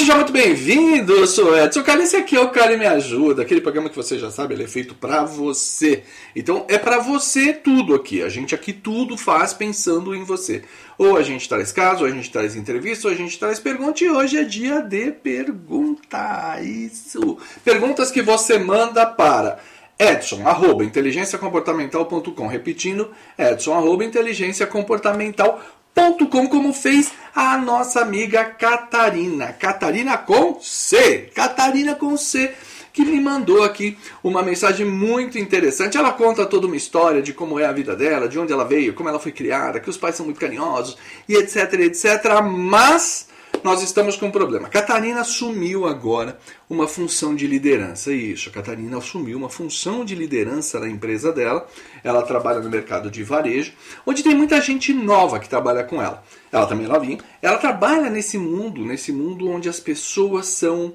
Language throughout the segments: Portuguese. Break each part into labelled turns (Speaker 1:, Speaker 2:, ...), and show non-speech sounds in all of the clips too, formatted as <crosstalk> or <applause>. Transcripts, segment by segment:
Speaker 1: Seja muito bem-vindo. Eu sou Edson Carli. Esse aqui é o Carli Me Ajuda, aquele programa que você já sabe, ele é feito pra você. Então é pra você tudo aqui. A gente aqui tudo faz pensando em você. Ou a gente traz caso, ou a gente traz entrevista, ou a gente traz pergunta. E hoje é dia de pergunta. Isso. Perguntas que você manda para Edson, arroba inteligenciacomportamental.com. Repetindo, Edson, arroba inteligenciacomportamental.com, como fez a nossa amiga Catarina. Catarina com C. Catarina com C que me mandou aqui uma mensagem muito interessante. Ela conta toda uma história de como é a vida dela, de onde ela veio, como ela foi criada, que os pais são muito carinhosos e etc, etc. Mas nós estamos com um problema. Catarina assumiu agora uma função de liderança. Isso, a Catarina assumiu uma função de liderança na empresa dela. Ela trabalha no mercado de varejo, onde tem muita gente nova que trabalha com ela. Ela também é novinha. Ela trabalha nesse mundo, nesse mundo onde as pessoas são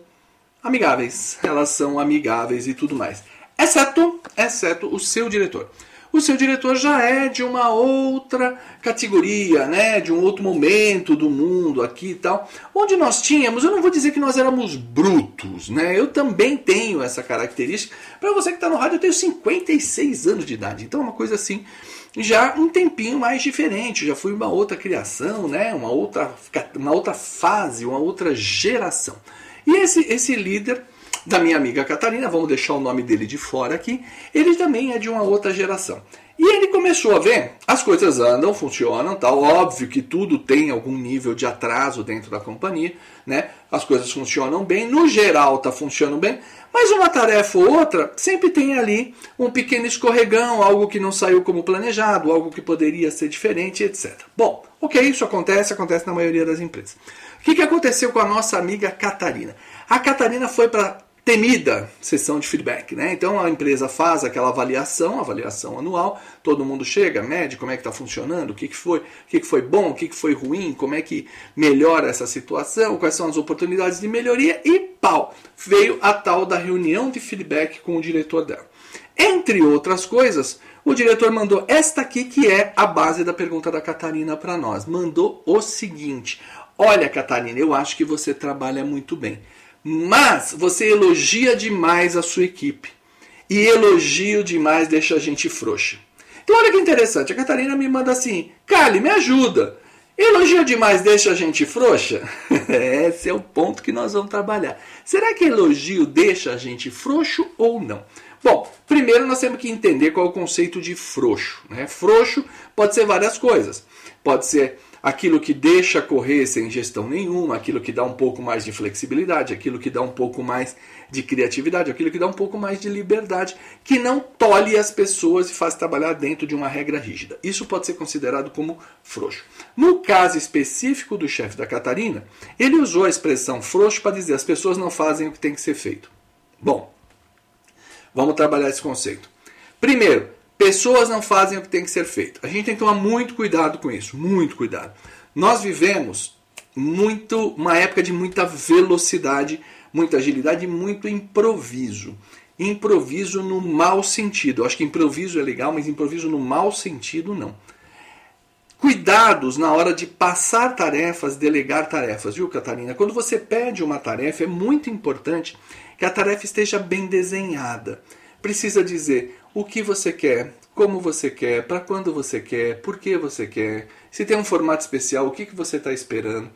Speaker 1: amigáveis. Elas são amigáveis e tudo mais. Exceto, exceto o seu diretor. O seu diretor já é de uma outra categoria, né? De um outro momento do mundo aqui e tal. Onde nós tínhamos, eu não vou dizer que nós éramos brutos, né? Eu também tenho essa característica. Para você que está no rádio, eu tenho 56 anos de idade. Então é uma coisa assim, já um tempinho mais diferente. Já fui uma outra criação, né? Uma outra, uma outra fase, uma outra geração. E esse, esse líder da minha amiga Catarina, vamos deixar o nome dele de fora aqui, ele também é de uma outra geração. E ele começou a ver, as coisas andam, funcionam, tal. Óbvio que tudo tem algum nível de atraso dentro da companhia, né? As coisas funcionam bem, no geral tá funcionando bem, mas uma tarefa ou outra sempre tem ali um pequeno escorregão, algo que não saiu como planejado, algo que poderia ser diferente, etc. Bom, ok, isso acontece, acontece na maioria das empresas. O que, que aconteceu com a nossa amiga Catarina? A Catarina foi para temida sessão de feedback, né? Então a empresa faz aquela avaliação, avaliação anual, todo mundo chega, mede como é que está funcionando, o que, que foi, o que, que foi bom, o que, que foi ruim, como é que melhora essa situação, quais são as oportunidades de melhoria e pau, veio a tal da reunião de feedback com o diretor dela. Entre outras coisas, o diretor mandou esta aqui que é a base da pergunta da Catarina para nós. Mandou o seguinte: Olha, Catarina, eu acho que você trabalha muito bem. Mas você elogia demais a sua equipe. E elogio demais deixa a gente frouxa. Então olha que interessante, a Catarina me manda assim, Cali, me ajuda. Elogio demais deixa a gente frouxa? <laughs> Esse é o ponto que nós vamos trabalhar. Será que elogio deixa a gente frouxo ou não? Bom, primeiro nós temos que entender qual é o conceito de frouxo. Né? Frouxo pode ser várias coisas. Pode ser aquilo que deixa correr sem gestão nenhuma, aquilo que dá um pouco mais de flexibilidade, aquilo que dá um pouco mais de criatividade, aquilo que dá um pouco mais de liberdade, que não tolhe as pessoas e faz trabalhar dentro de uma regra rígida. Isso pode ser considerado como frouxo. No caso específico do chefe da Catarina, ele usou a expressão frouxo para dizer as pessoas não fazem o que tem que ser feito. Bom, vamos trabalhar esse conceito. Primeiro, Pessoas não fazem o que tem que ser feito. A gente tem que tomar muito cuidado com isso, muito cuidado. Nós vivemos muito uma época de muita velocidade, muita agilidade e muito improviso. Improviso no mau sentido. Eu acho que improviso é legal, mas improviso no mau sentido não. Cuidados na hora de passar tarefas, delegar tarefas, viu, Catarina? Quando você pede uma tarefa, é muito importante que a tarefa esteja bem desenhada. Precisa dizer o que você quer, como você quer, para quando você quer, por que você quer, se tem um formato especial, o que, que você está esperando.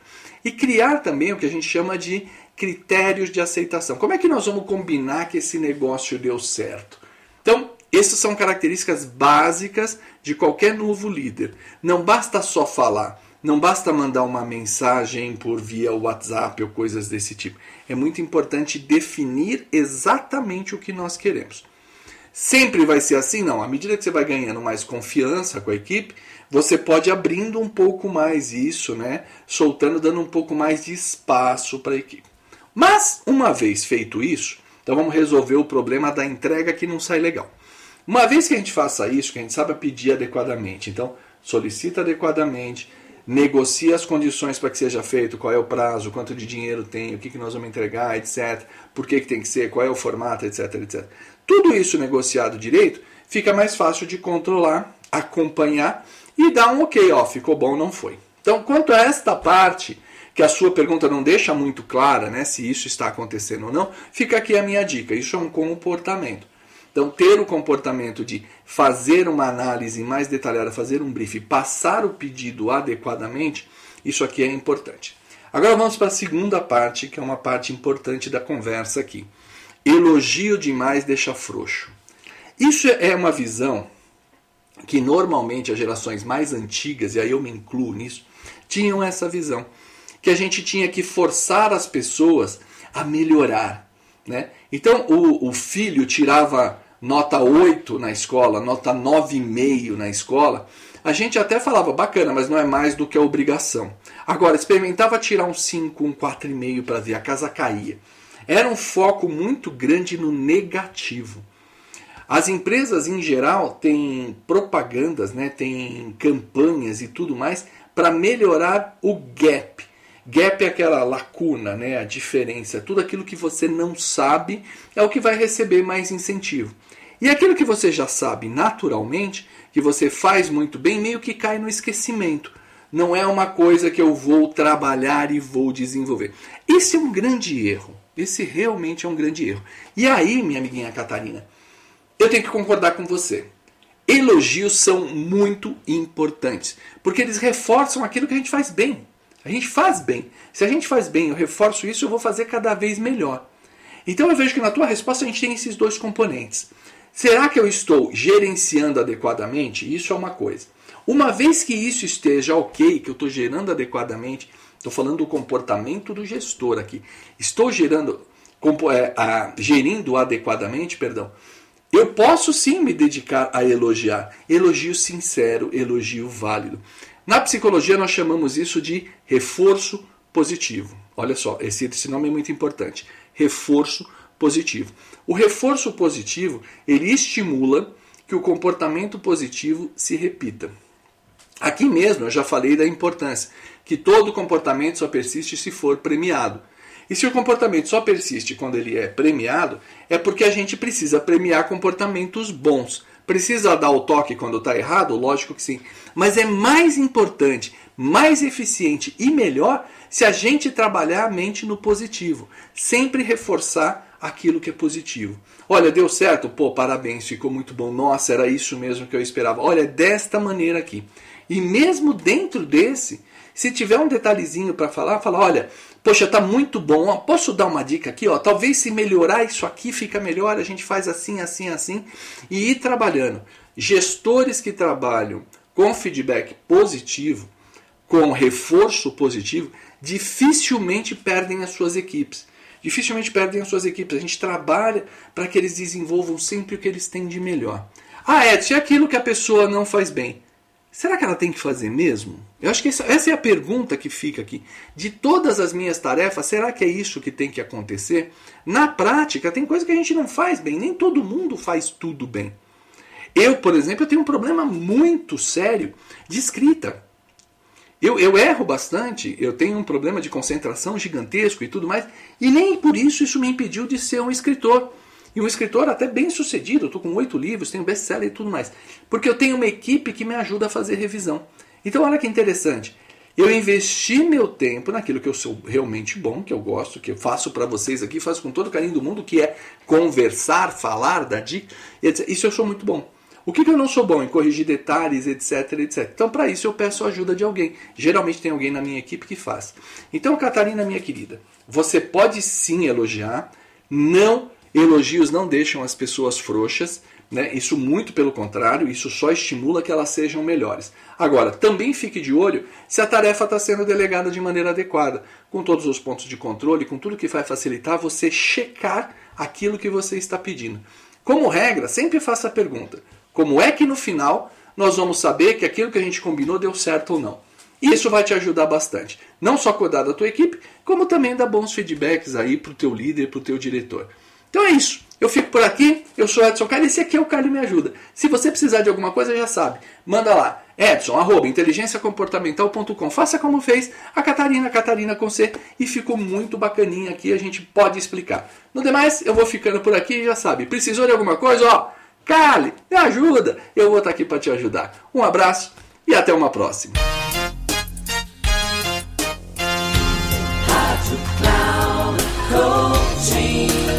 Speaker 1: E criar também o que a gente chama de critérios de aceitação. Como é que nós vamos combinar que esse negócio deu certo? Então, essas são características básicas de qualquer novo líder. Não basta só falar, não basta mandar uma mensagem por via WhatsApp ou coisas desse tipo. É muito importante definir exatamente o que nós queremos. Sempre vai ser assim? Não. À medida que você vai ganhando mais confiança com a equipe, você pode abrindo um pouco mais isso, né? Soltando, dando um pouco mais de espaço para a equipe. Mas, uma vez feito isso, então vamos resolver o problema da entrega que não sai legal. Uma vez que a gente faça isso, que a gente saiba pedir adequadamente, então solicita adequadamente, negocia as condições para que seja feito, qual é o prazo, quanto de dinheiro tem, o que, que nós vamos entregar, etc. Por que, que tem que ser, qual é o formato, etc, etc. Tudo isso negociado direito, fica mais fácil de controlar, acompanhar e dar um ok, ó, ficou bom, não foi. Então, quanto a esta parte, que a sua pergunta não deixa muito clara, né, se isso está acontecendo ou não, fica aqui a minha dica. Isso é um comportamento. Então, ter o comportamento de fazer uma análise mais detalhada, fazer um brief, passar o pedido adequadamente, isso aqui é importante. Agora vamos para a segunda parte, que é uma parte importante da conversa aqui. Elogio demais deixa frouxo. Isso é uma visão que normalmente as gerações mais antigas, e aí eu me incluo nisso, tinham essa visão. Que a gente tinha que forçar as pessoas a melhorar. Né? Então o, o filho tirava nota 8 na escola, nota 9,5 na escola, a gente até falava, bacana, mas não é mais do que a obrigação. Agora, experimentava tirar um 5, um 4,5 para ver, a casa caía. Era um foco muito grande no negativo. As empresas em geral têm propagandas, né, têm campanhas e tudo mais para melhorar o gap. Gap é aquela lacuna, né, a diferença, tudo aquilo que você não sabe é o que vai receber mais incentivo. E aquilo que você já sabe naturalmente, que você faz muito bem, meio que cai no esquecimento. Não é uma coisa que eu vou trabalhar e vou desenvolver. Esse é um grande erro. Esse realmente é um grande erro. E aí, minha amiguinha Catarina, eu tenho que concordar com você. Elogios são muito importantes, porque eles reforçam aquilo que a gente faz bem. A gente faz bem. Se a gente faz bem, eu reforço isso, eu vou fazer cada vez melhor. Então eu vejo que na tua resposta a gente tem esses dois componentes. Será que eu estou gerenciando adequadamente? Isso é uma coisa. Uma vez que isso esteja ok, que eu estou gerando adequadamente, estou falando do comportamento do gestor aqui. Estou gerando, é, gerindo adequadamente, perdão. Eu posso sim me dedicar a elogiar. Elogio sincero, elogio válido. Na psicologia nós chamamos isso de reforço positivo. Olha só, esse, esse nome é muito importante. Reforço positivo. O reforço positivo, ele estimula que o comportamento positivo se repita. Aqui mesmo eu já falei da importância que todo comportamento só persiste se for premiado. E se o comportamento só persiste quando ele é premiado, é porque a gente precisa premiar comportamentos bons. Precisa dar o toque quando está errado? Lógico que sim. Mas é mais importante, mais eficiente e melhor se a gente trabalhar a mente no positivo. Sempre reforçar aquilo que é positivo. Olha, deu certo? Pô, parabéns, ficou muito bom. Nossa, era isso mesmo que eu esperava. Olha, desta maneira aqui. E mesmo dentro desse, se tiver um detalhezinho para falar, fala, olha, Poxa, tá muito bom. Posso dar uma dica aqui? Ó? Talvez se melhorar isso aqui fica melhor, a gente faz assim, assim, assim e ir trabalhando. Gestores que trabalham com feedback positivo, com reforço positivo, dificilmente perdem as suas equipes. Dificilmente perdem as suas equipes. A gente trabalha para que eles desenvolvam sempre o que eles têm de melhor. Ah, Edson, e aquilo que a pessoa não faz bem? Será que ela tem que fazer mesmo? Eu acho que essa, essa, é a pergunta que fica aqui. De todas as minhas tarefas, será que é isso que tem que acontecer? Na prática, tem coisa que a gente não faz bem. Nem todo mundo faz tudo bem. Eu, por exemplo, eu tenho um problema muito sério de escrita. Eu, eu erro bastante, eu tenho um problema de concentração gigantesco e tudo mais, e nem por isso isso me impediu de ser um escritor. E um escritor até bem sucedido, estou com oito livros, tenho best-seller e tudo mais. Porque eu tenho uma equipe que me ajuda a fazer revisão. Então olha que interessante. Eu investi meu tempo naquilo que eu sou realmente bom, que eu gosto, que eu faço para vocês aqui, faço com todo o carinho do mundo, que é conversar, falar, dar dica. Isso eu sou muito bom. O que, que eu não sou bom? Em corrigir detalhes, etc, etc. Então, para isso, eu peço a ajuda de alguém. Geralmente tem alguém na minha equipe que faz. Então, Catarina, minha querida, você pode sim elogiar, não Elogios não deixam as pessoas frouxas, né? isso muito pelo contrário, isso só estimula que elas sejam melhores. Agora, também fique de olho se a tarefa está sendo delegada de maneira adequada, com todos os pontos de controle, com tudo que vai facilitar você checar aquilo que você está pedindo. Como regra, sempre faça a pergunta: como é que no final nós vamos saber que aquilo que a gente combinou deu certo ou não? Isso vai te ajudar bastante. Não só cuidar da tua equipe, como também dar bons feedbacks aí para o teu líder, para o teu diretor. Então é isso. Eu fico por aqui, eu sou Edson Carli, esse aqui é o Carli Me Ajuda. Se você precisar de alguma coisa, já sabe. Manda lá, edson, arroba, inteligenciacomportamental.com. Faça como fez a Catarina, Catarina com C, e ficou muito bacaninha aqui, a gente pode explicar. No demais, eu vou ficando por aqui, já sabe. Precisou de alguma coisa, ó, Carli, me ajuda, eu vou estar aqui para te ajudar. Um abraço e até uma próxima.